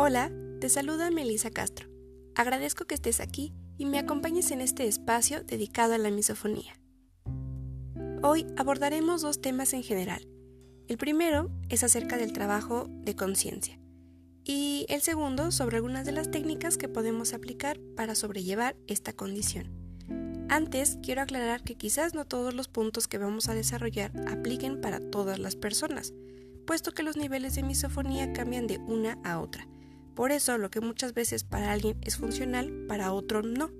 Hola, te saluda Melissa Castro. Agradezco que estés aquí y me acompañes en este espacio dedicado a la misofonía. Hoy abordaremos dos temas en general. El primero es acerca del trabajo de conciencia y el segundo sobre algunas de las técnicas que podemos aplicar para sobrellevar esta condición. Antes, quiero aclarar que quizás no todos los puntos que vamos a desarrollar apliquen para todas las personas, puesto que los niveles de misofonía cambian de una a otra por eso lo que muchas veces para alguien es funcional, para otro no.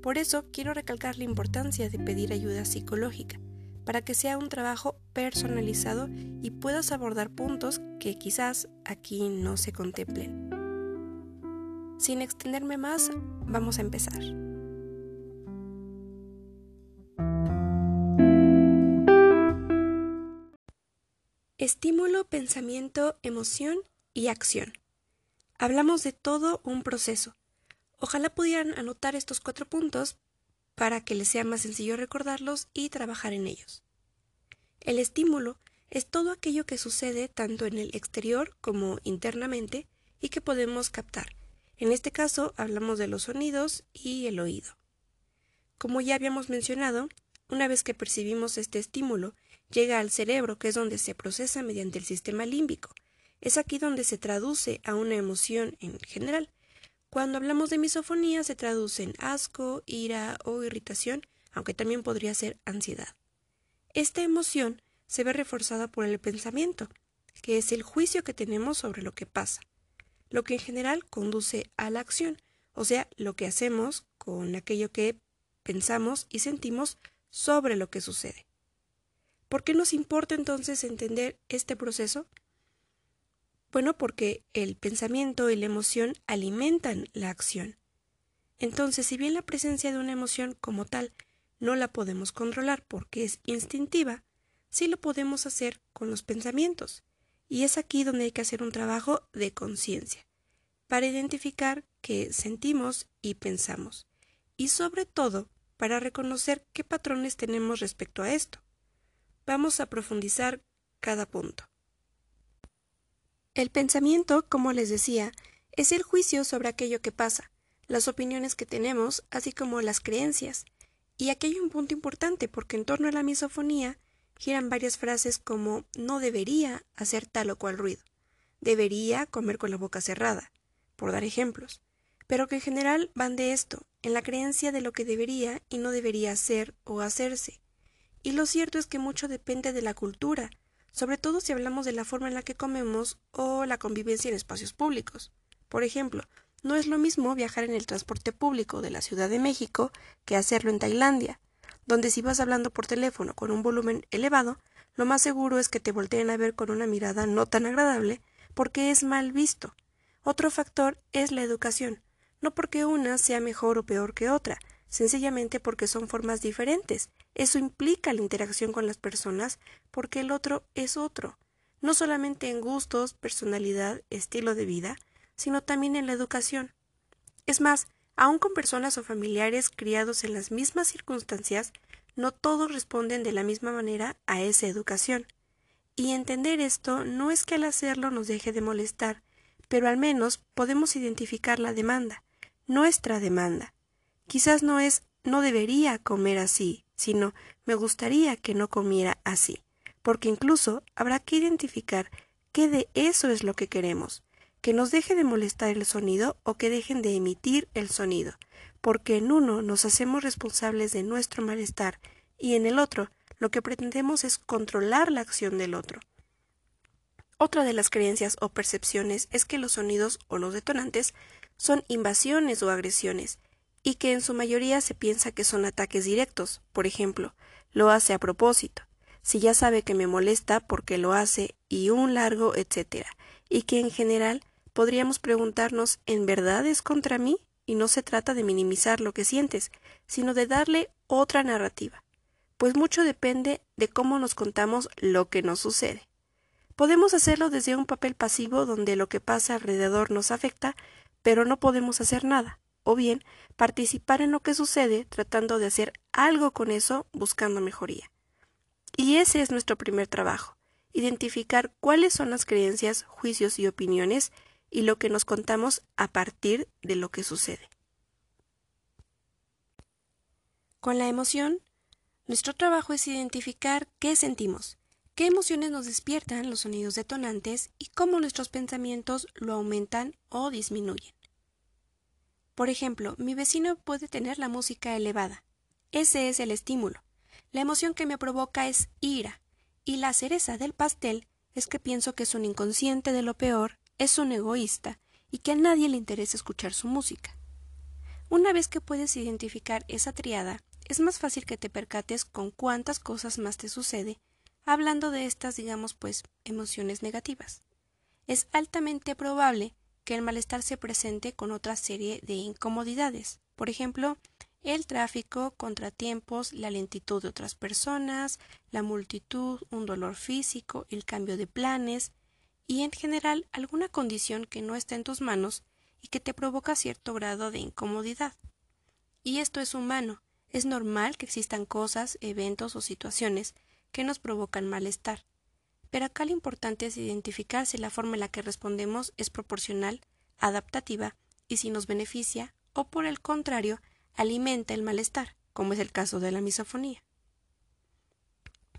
Por eso quiero recalcar la importancia de pedir ayuda psicológica, para que sea un trabajo personalizado y puedas abordar puntos que quizás aquí no se contemplen. Sin extenderme más, vamos a empezar. Estímulo, pensamiento, emoción y acción. Hablamos de todo un proceso. Ojalá pudieran anotar estos cuatro puntos para que les sea más sencillo recordarlos y trabajar en ellos. El estímulo es todo aquello que sucede tanto en el exterior como internamente y que podemos captar. En este caso hablamos de los sonidos y el oído. Como ya habíamos mencionado, una vez que percibimos este estímulo, llega al cerebro, que es donde se procesa mediante el sistema límbico, es aquí donde se traduce a una emoción en general. Cuando hablamos de misofonía se traduce en asco, ira o irritación, aunque también podría ser ansiedad. Esta emoción se ve reforzada por el pensamiento, que es el juicio que tenemos sobre lo que pasa, lo que en general conduce a la acción, o sea, lo que hacemos con aquello que pensamos y sentimos sobre lo que sucede. ¿Por qué nos importa entonces entender este proceso? Bueno, porque el pensamiento y la emoción alimentan la acción. Entonces, si bien la presencia de una emoción como tal no la podemos controlar porque es instintiva, sí lo podemos hacer con los pensamientos. Y es aquí donde hay que hacer un trabajo de conciencia, para identificar qué sentimos y pensamos, y sobre todo para reconocer qué patrones tenemos respecto a esto. Vamos a profundizar cada punto. El pensamiento, como les decía, es el juicio sobre aquello que pasa, las opiniones que tenemos, así como las creencias. Y aquí hay un punto importante, porque en torno a la misofonía giran varias frases como no debería hacer tal o cual ruido, debería comer con la boca cerrada, por dar ejemplos, pero que en general van de esto, en la creencia de lo que debería y no debería hacer o hacerse. Y lo cierto es que mucho depende de la cultura, sobre todo si hablamos de la forma en la que comemos o la convivencia en espacios públicos. Por ejemplo, no es lo mismo viajar en el transporte público de la Ciudad de México que hacerlo en Tailandia, donde si vas hablando por teléfono con un volumen elevado, lo más seguro es que te volteen a ver con una mirada no tan agradable porque es mal visto. Otro factor es la educación, no porque una sea mejor o peor que otra, sencillamente porque son formas diferentes. Eso implica la interacción con las personas porque el otro es otro, no solamente en gustos, personalidad, estilo de vida, sino también en la educación. Es más, aun con personas o familiares criados en las mismas circunstancias, no todos responden de la misma manera a esa educación. Y entender esto no es que al hacerlo nos deje de molestar, pero al menos podemos identificar la demanda, nuestra demanda, Quizás no es no debería comer así, sino me gustaría que no comiera así, porque incluso habrá que identificar qué de eso es lo que queremos, que nos deje de molestar el sonido o que dejen de emitir el sonido, porque en uno nos hacemos responsables de nuestro malestar y en el otro lo que pretendemos es controlar la acción del otro. Otra de las creencias o percepciones es que los sonidos o los detonantes son invasiones o agresiones, y que en su mayoría se piensa que son ataques directos, por ejemplo, lo hace a propósito, si ya sabe que me molesta porque lo hace y un largo etcétera, y que en general podríamos preguntarnos ¿en verdad es contra mí? y no se trata de minimizar lo que sientes, sino de darle otra narrativa, pues mucho depende de cómo nos contamos lo que nos sucede. Podemos hacerlo desde un papel pasivo donde lo que pasa alrededor nos afecta, pero no podemos hacer nada o bien participar en lo que sucede tratando de hacer algo con eso buscando mejoría. Y ese es nuestro primer trabajo, identificar cuáles son las creencias, juicios y opiniones y lo que nos contamos a partir de lo que sucede. Con la emoción, nuestro trabajo es identificar qué sentimos, qué emociones nos despiertan los sonidos detonantes y cómo nuestros pensamientos lo aumentan o disminuyen. Por ejemplo, mi vecino puede tener la música elevada. Ese es el estímulo. La emoción que me provoca es ira, y la cereza del pastel es que pienso que es un inconsciente de lo peor, es un egoísta, y que a nadie le interesa escuchar su música. Una vez que puedes identificar esa triada, es más fácil que te percates con cuántas cosas más te sucede, hablando de estas, digamos, pues, emociones negativas. Es altamente probable que el malestar se presente con otra serie de incomodidades. Por ejemplo, el tráfico, contratiempos, la lentitud de otras personas, la multitud, un dolor físico, el cambio de planes y en general alguna condición que no está en tus manos y que te provoca cierto grado de incomodidad. Y esto es humano, es normal que existan cosas, eventos o situaciones que nos provocan malestar. Pero acá lo importante es identificar si la forma en la que respondemos es proporcional, adaptativa y si nos beneficia o por el contrario alimenta el malestar, como es el caso de la misofonía.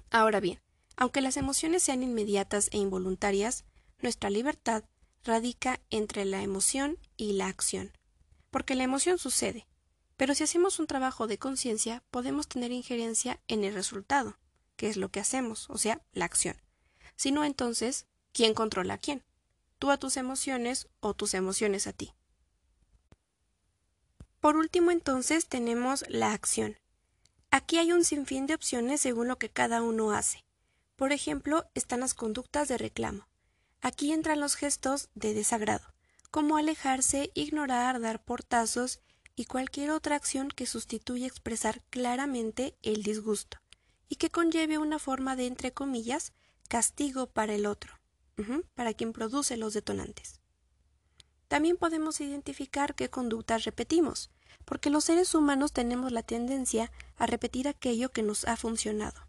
Ahora bien, aunque las emociones sean inmediatas e involuntarias, nuestra libertad radica entre la emoción y la acción, porque la emoción sucede, pero si hacemos un trabajo de conciencia podemos tener injerencia en el resultado, que es lo que hacemos, o sea, la acción. Si no, entonces, ¿quién controla a quién? ¿Tú a tus emociones o tus emociones a ti? Por último, entonces, tenemos la acción. Aquí hay un sinfín de opciones según lo que cada uno hace. Por ejemplo, están las conductas de reclamo. Aquí entran los gestos de desagrado, como alejarse, ignorar, dar portazos y cualquier otra acción que sustituya expresar claramente el disgusto y que conlleve una forma de, entre comillas, castigo para el otro, para quien produce los detonantes. También podemos identificar qué conductas repetimos, porque los seres humanos tenemos la tendencia a repetir aquello que nos ha funcionado.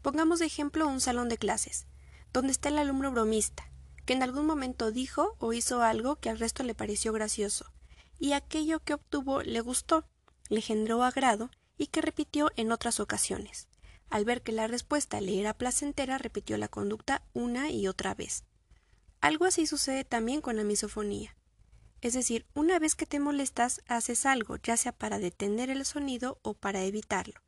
Pongamos de ejemplo un salón de clases, donde está el alumno bromista, que en algún momento dijo o hizo algo que al resto le pareció gracioso, y aquello que obtuvo le gustó, le generó agrado y que repitió en otras ocasiones. Al ver que la respuesta le era placentera, repitió la conducta una y otra vez. Algo así sucede también con la misofonía. Es decir, una vez que te molestas, haces algo, ya sea para detener el sonido o para evitarlo,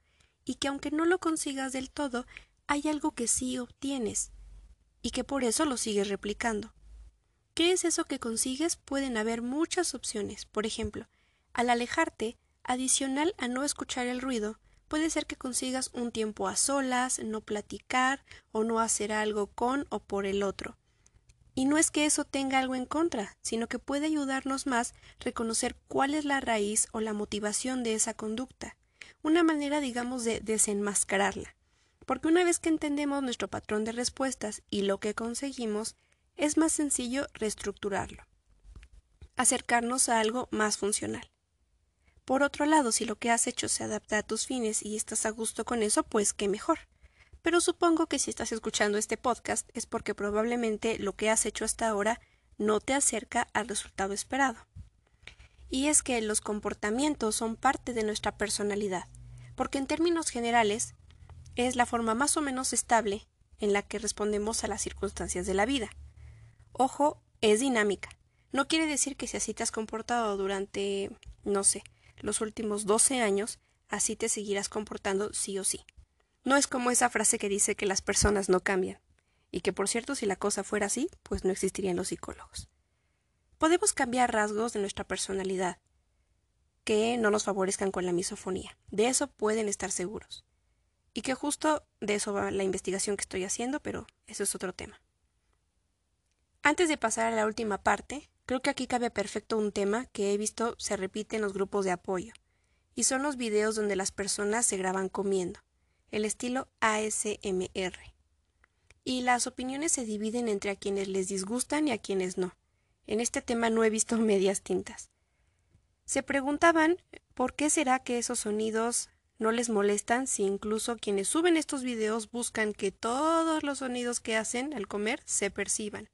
y que aunque no lo consigas del todo, hay algo que sí obtienes, y que por eso lo sigues replicando. ¿Qué es eso que consigues? Pueden haber muchas opciones. Por ejemplo, al alejarte, adicional a no escuchar el ruido, puede ser que consigas un tiempo a solas, no platicar o no hacer algo con o por el otro. Y no es que eso tenga algo en contra, sino que puede ayudarnos más reconocer cuál es la raíz o la motivación de esa conducta, una manera, digamos, de desenmascararla. Porque una vez que entendemos nuestro patrón de respuestas y lo que conseguimos, es más sencillo reestructurarlo, acercarnos a algo más funcional. Por otro lado, si lo que has hecho se adapta a tus fines y estás a gusto con eso, pues qué mejor pero supongo que si estás escuchando este podcast es porque probablemente lo que has hecho hasta ahora no te acerca al resultado esperado. Y es que los comportamientos son parte de nuestra personalidad, porque en términos generales es la forma más o menos estable en la que respondemos a las circunstancias de la vida. Ojo, es dinámica. No quiere decir que si así te has comportado durante, no sé, los últimos 12 años, así te seguirás comportando sí o sí. No es como esa frase que dice que las personas no cambian, y que por cierto si la cosa fuera así, pues no existirían los psicólogos. Podemos cambiar rasgos de nuestra personalidad que no nos favorezcan con la misofonía. De eso pueden estar seguros. Y que justo de eso va la investigación que estoy haciendo, pero eso es otro tema. Antes de pasar a la última parte, creo que aquí cabe perfecto un tema que he visto se repite en los grupos de apoyo, y son los videos donde las personas se graban comiendo el estilo ASMR. Y las opiniones se dividen entre a quienes les disgustan y a quienes no. En este tema no he visto medias tintas. Se preguntaban por qué será que esos sonidos no les molestan si incluso quienes suben estos videos buscan que todos los sonidos que hacen al comer se perciban.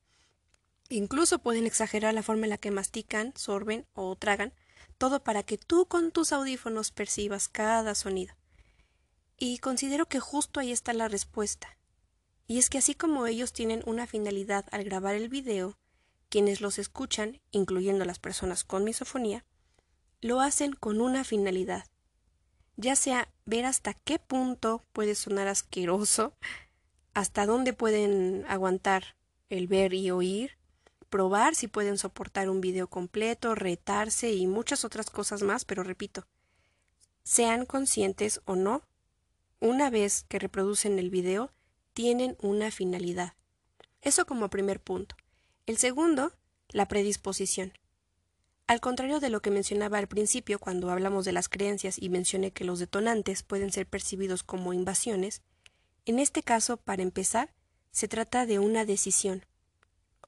Incluso pueden exagerar la forma en la que mastican, sorben o tragan, todo para que tú con tus audífonos percibas cada sonido. Y considero que justo ahí está la respuesta. Y es que así como ellos tienen una finalidad al grabar el video, quienes los escuchan, incluyendo las personas con misofonía, lo hacen con una finalidad, ya sea ver hasta qué punto puede sonar asqueroso, hasta dónde pueden aguantar el ver y oír, probar si pueden soportar un video completo, retarse y muchas otras cosas más, pero repito, sean conscientes o no, una vez que reproducen el video, tienen una finalidad. Eso como primer punto. El segundo, la predisposición. Al contrario de lo que mencionaba al principio cuando hablamos de las creencias y mencioné que los detonantes pueden ser percibidos como invasiones, en este caso, para empezar, se trata de una decisión,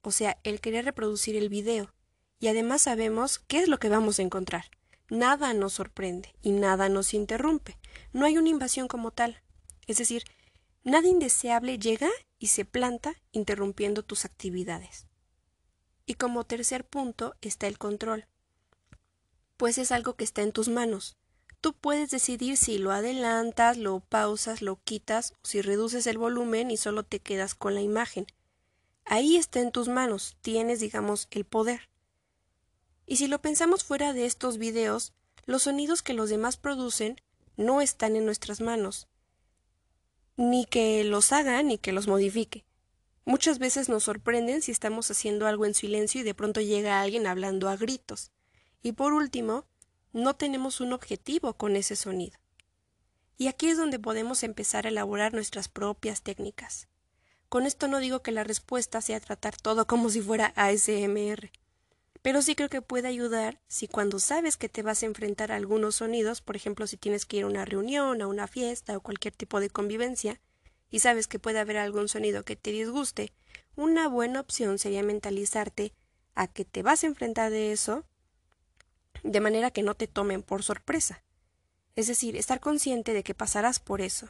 o sea, el querer reproducir el video, y además sabemos qué es lo que vamos a encontrar. Nada nos sorprende y nada nos interrumpe. No hay una invasión como tal. Es decir, nada indeseable llega y se planta interrumpiendo tus actividades. Y como tercer punto está el control, pues es algo que está en tus manos. Tú puedes decidir si lo adelantas, lo pausas, lo quitas, o si reduces el volumen y solo te quedas con la imagen. Ahí está en tus manos, tienes, digamos, el poder. Y si lo pensamos fuera de estos videos, los sonidos que los demás producen no están en nuestras manos, ni que los haga ni que los modifique. Muchas veces nos sorprenden si estamos haciendo algo en silencio y de pronto llega alguien hablando a gritos. Y por último, no tenemos un objetivo con ese sonido. Y aquí es donde podemos empezar a elaborar nuestras propias técnicas. Con esto no digo que la respuesta sea tratar todo como si fuera ASMR, pero sí creo que puede ayudar si cuando sabes que te vas a enfrentar a algunos sonidos, por ejemplo si tienes que ir a una reunión, a una fiesta o cualquier tipo de convivencia, y sabes que puede haber algún sonido que te disguste, una buena opción sería mentalizarte a que te vas a enfrentar de eso, de manera que no te tomen por sorpresa. Es decir, estar consciente de que pasarás por eso,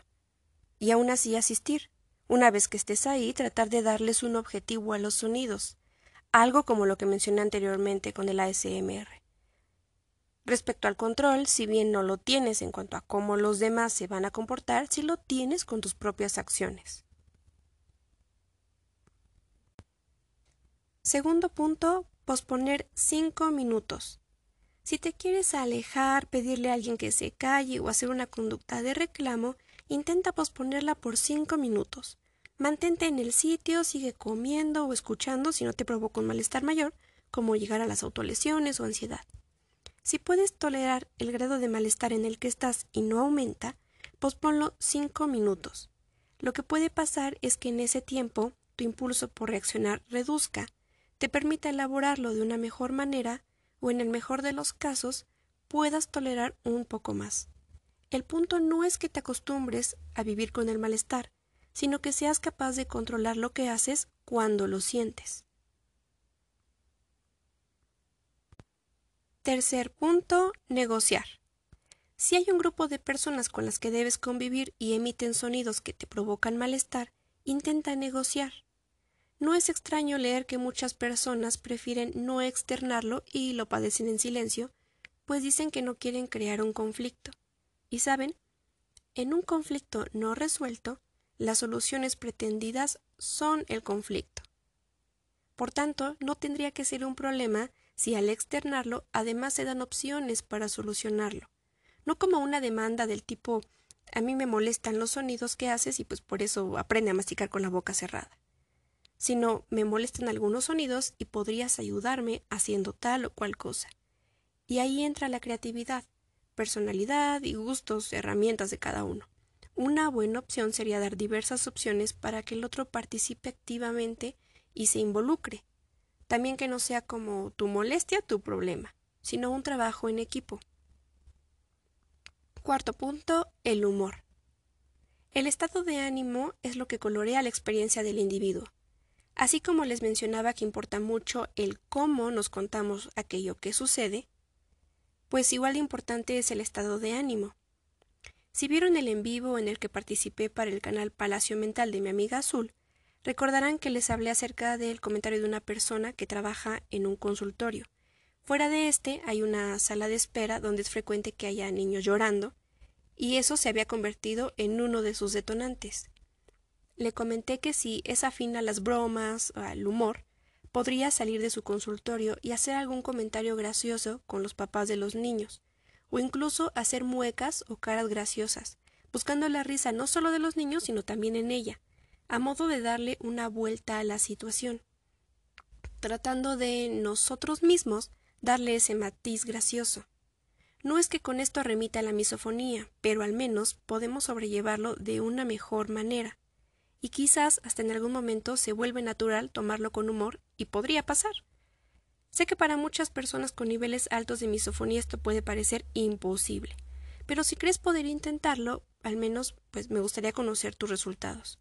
y aún así asistir. Una vez que estés ahí, tratar de darles un objetivo a los sonidos, algo como lo que mencioné anteriormente con el ASMR. Respecto al control, si bien no lo tienes en cuanto a cómo los demás se van a comportar, sí lo tienes con tus propias acciones. Segundo punto, posponer cinco minutos. Si te quieres alejar, pedirle a alguien que se calle o hacer una conducta de reclamo, intenta posponerla por cinco minutos. Mantente en el sitio, sigue comiendo o escuchando si no te provoca un malestar mayor, como llegar a las autolesiones o ansiedad. Si puedes tolerar el grado de malestar en el que estás y no aumenta, posponlo cinco minutos. Lo que puede pasar es que en ese tiempo tu impulso por reaccionar reduzca, te permita elaborarlo de una mejor manera o en el mejor de los casos puedas tolerar un poco más. El punto no es que te acostumbres a vivir con el malestar, sino que seas capaz de controlar lo que haces cuando lo sientes. Tercer punto, negociar. Si hay un grupo de personas con las que debes convivir y emiten sonidos que te provocan malestar, intenta negociar. No es extraño leer que muchas personas prefieren no externarlo y lo padecen en silencio, pues dicen que no quieren crear un conflicto. Y saben, en un conflicto no resuelto, las soluciones pretendidas son el conflicto. Por tanto, no tendría que ser un problema si al externarlo además se dan opciones para solucionarlo, no como una demanda del tipo a mí me molestan los sonidos que haces y pues por eso aprende a masticar con la boca cerrada, sino me molestan algunos sonidos y podrías ayudarme haciendo tal o cual cosa. Y ahí entra la creatividad, personalidad y gustos, herramientas de cada uno. Una buena opción sería dar diversas opciones para que el otro participe activamente y se involucre, también que no sea como tu molestia, tu problema, sino un trabajo en equipo. Cuarto punto, el humor. El estado de ánimo es lo que colorea la experiencia del individuo. Así como les mencionaba que importa mucho el cómo nos contamos aquello que sucede, pues igual de importante es el estado de ánimo. Si vieron el en vivo en el que participé para el canal Palacio Mental de mi amiga Azul, Recordarán que les hablé acerca del comentario de una persona que trabaja en un consultorio. Fuera de este hay una sala de espera donde es frecuente que haya niños llorando, y eso se había convertido en uno de sus detonantes. Le comenté que si es afín a las bromas, al humor, podría salir de su consultorio y hacer algún comentario gracioso con los papás de los niños, o incluso hacer muecas o caras graciosas, buscando la risa no solo de los niños, sino también en ella, a modo de darle una vuelta a la situación, tratando de nosotros mismos darle ese matiz gracioso. No es que con esto remita la misofonía, pero al menos podemos sobrellevarlo de una mejor manera, y quizás hasta en algún momento se vuelve natural tomarlo con humor y podría pasar. Sé que para muchas personas con niveles altos de misofonía esto puede parecer imposible, pero si crees poder intentarlo, al menos pues me gustaría conocer tus resultados.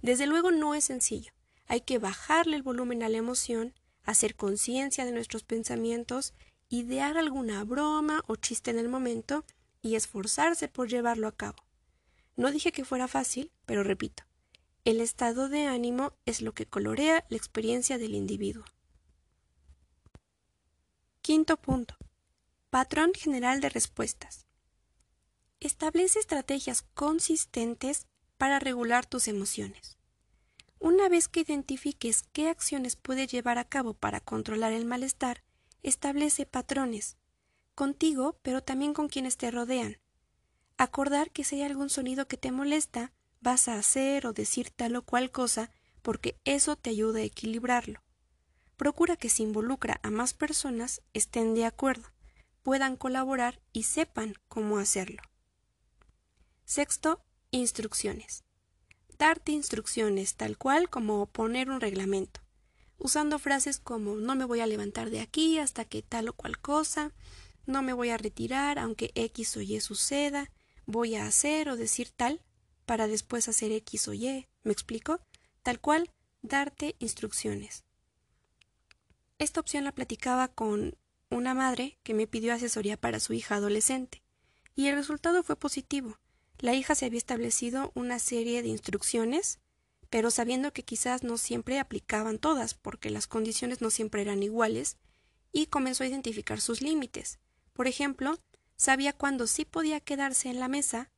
Desde luego no es sencillo. Hay que bajarle el volumen a la emoción, hacer conciencia de nuestros pensamientos, idear alguna broma o chiste en el momento y esforzarse por llevarlo a cabo. No dije que fuera fácil, pero repito, el estado de ánimo es lo que colorea la experiencia del individuo. Quinto punto. Patrón general de respuestas. Establece estrategias consistentes para regular tus emociones. Una vez que identifiques qué acciones puedes llevar a cabo para controlar el malestar, establece patrones, contigo, pero también con quienes te rodean. Acordar que si hay algún sonido que te molesta, vas a hacer o decir tal o cual cosa porque eso te ayuda a equilibrarlo. Procura que si involucra a más personas estén de acuerdo, puedan colaborar y sepan cómo hacerlo. Sexto, instrucciones. Darte instrucciones tal cual como poner un reglamento, usando frases como no me voy a levantar de aquí hasta que tal o cual cosa, no me voy a retirar aunque X o Y suceda, voy a hacer o decir tal para después hacer X o Y. ¿Me explico? Tal cual, darte instrucciones. Esta opción la platicaba con una madre que me pidió asesoría para su hija adolescente, y el resultado fue positivo. La hija se había establecido una serie de instrucciones, pero sabiendo que quizás no siempre aplicaban todas, porque las condiciones no siempre eran iguales, y comenzó a identificar sus límites. Por ejemplo, sabía cuándo sí podía quedarse en la mesa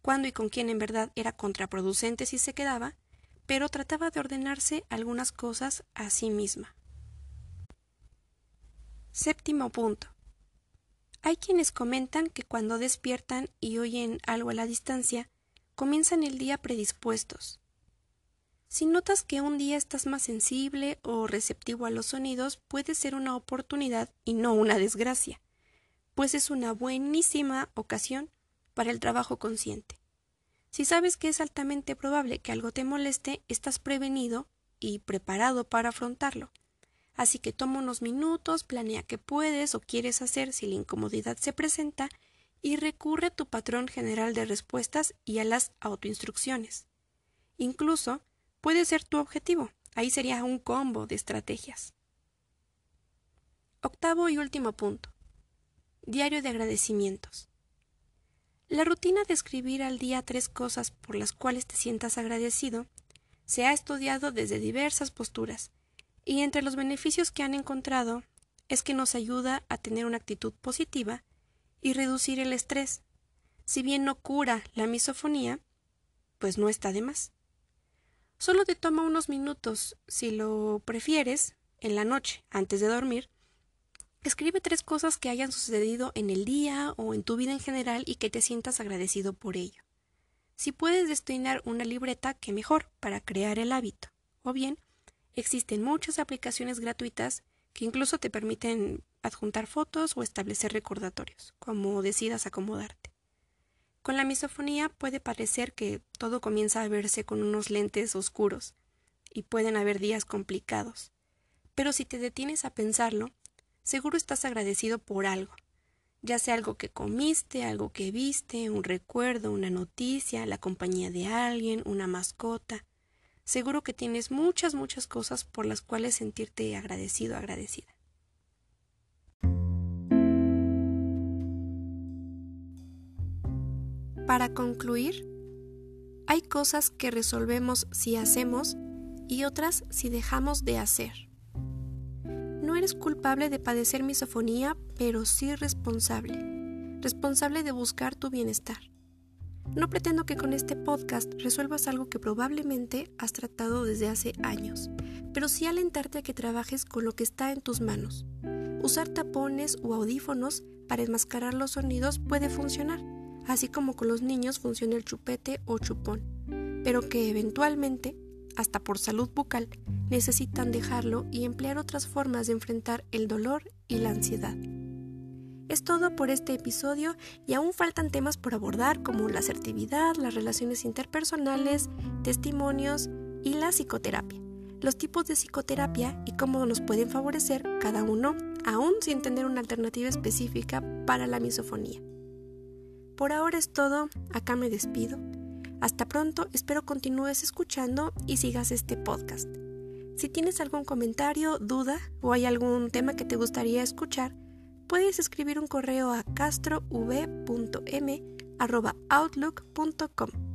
cuándo y con quién en verdad era contraproducente si se quedaba, pero trataba de ordenarse algunas cosas a sí misma. Séptimo punto. Hay quienes comentan que cuando despiertan y oyen algo a la distancia, comienzan el día predispuestos. Si notas que un día estás más sensible o receptivo a los sonidos, puede ser una oportunidad y no una desgracia, pues es una buenísima ocasión para el trabajo consciente. Si sabes que es altamente probable que algo te moleste, estás prevenido y preparado para afrontarlo. Así que toma unos minutos, planea qué puedes o quieres hacer si la incomodidad se presenta y recurre a tu patrón general de respuestas y a las autoinstrucciones. Incluso puede ser tu objetivo. Ahí sería un combo de estrategias. Octavo y último punto. Diario de agradecimientos. La rutina de escribir al día tres cosas por las cuales te sientas agradecido se ha estudiado desde diversas posturas, y entre los beneficios que han encontrado es que nos ayuda a tener una actitud positiva y reducir el estrés. Si bien no cura la misofonía, pues no está de más. Solo te toma unos minutos, si lo prefieres, en la noche, antes de dormir, Escribe tres cosas que hayan sucedido en el día o en tu vida en general y que te sientas agradecido por ello. Si puedes destinar una libreta, que mejor para crear el hábito. O bien, existen muchas aplicaciones gratuitas que incluso te permiten adjuntar fotos o establecer recordatorios, como decidas acomodarte. Con la misofonía puede parecer que todo comienza a verse con unos lentes oscuros y pueden haber días complicados. Pero si te detienes a pensarlo, seguro estás agradecido por algo, ya sea algo que comiste, algo que viste, un recuerdo, una noticia, la compañía de alguien, una mascota. Seguro que tienes muchas, muchas cosas por las cuales sentirte agradecido, agradecida. Para concluir, hay cosas que resolvemos si hacemos y otras si dejamos de hacer. No eres culpable de padecer misofonía, pero sí responsable. Responsable de buscar tu bienestar. No pretendo que con este podcast resuelvas algo que probablemente has tratado desde hace años, pero sí alentarte a que trabajes con lo que está en tus manos. Usar tapones o audífonos para enmascarar los sonidos puede funcionar, así como con los niños funciona el chupete o chupón, pero que eventualmente, hasta por salud bucal, necesitan dejarlo y emplear otras formas de enfrentar el dolor y la ansiedad. Es todo por este episodio y aún faltan temas por abordar como la asertividad, las relaciones interpersonales, testimonios y la psicoterapia, los tipos de psicoterapia y cómo nos pueden favorecer cada uno, aún sin tener una alternativa específica para la misofonía. Por ahora es todo, acá me despido. Hasta pronto, espero continúes escuchando y sigas este podcast. Si tienes algún comentario, duda o hay algún tema que te gustaría escuchar, puedes escribir un correo a castrov.m.outlook.com.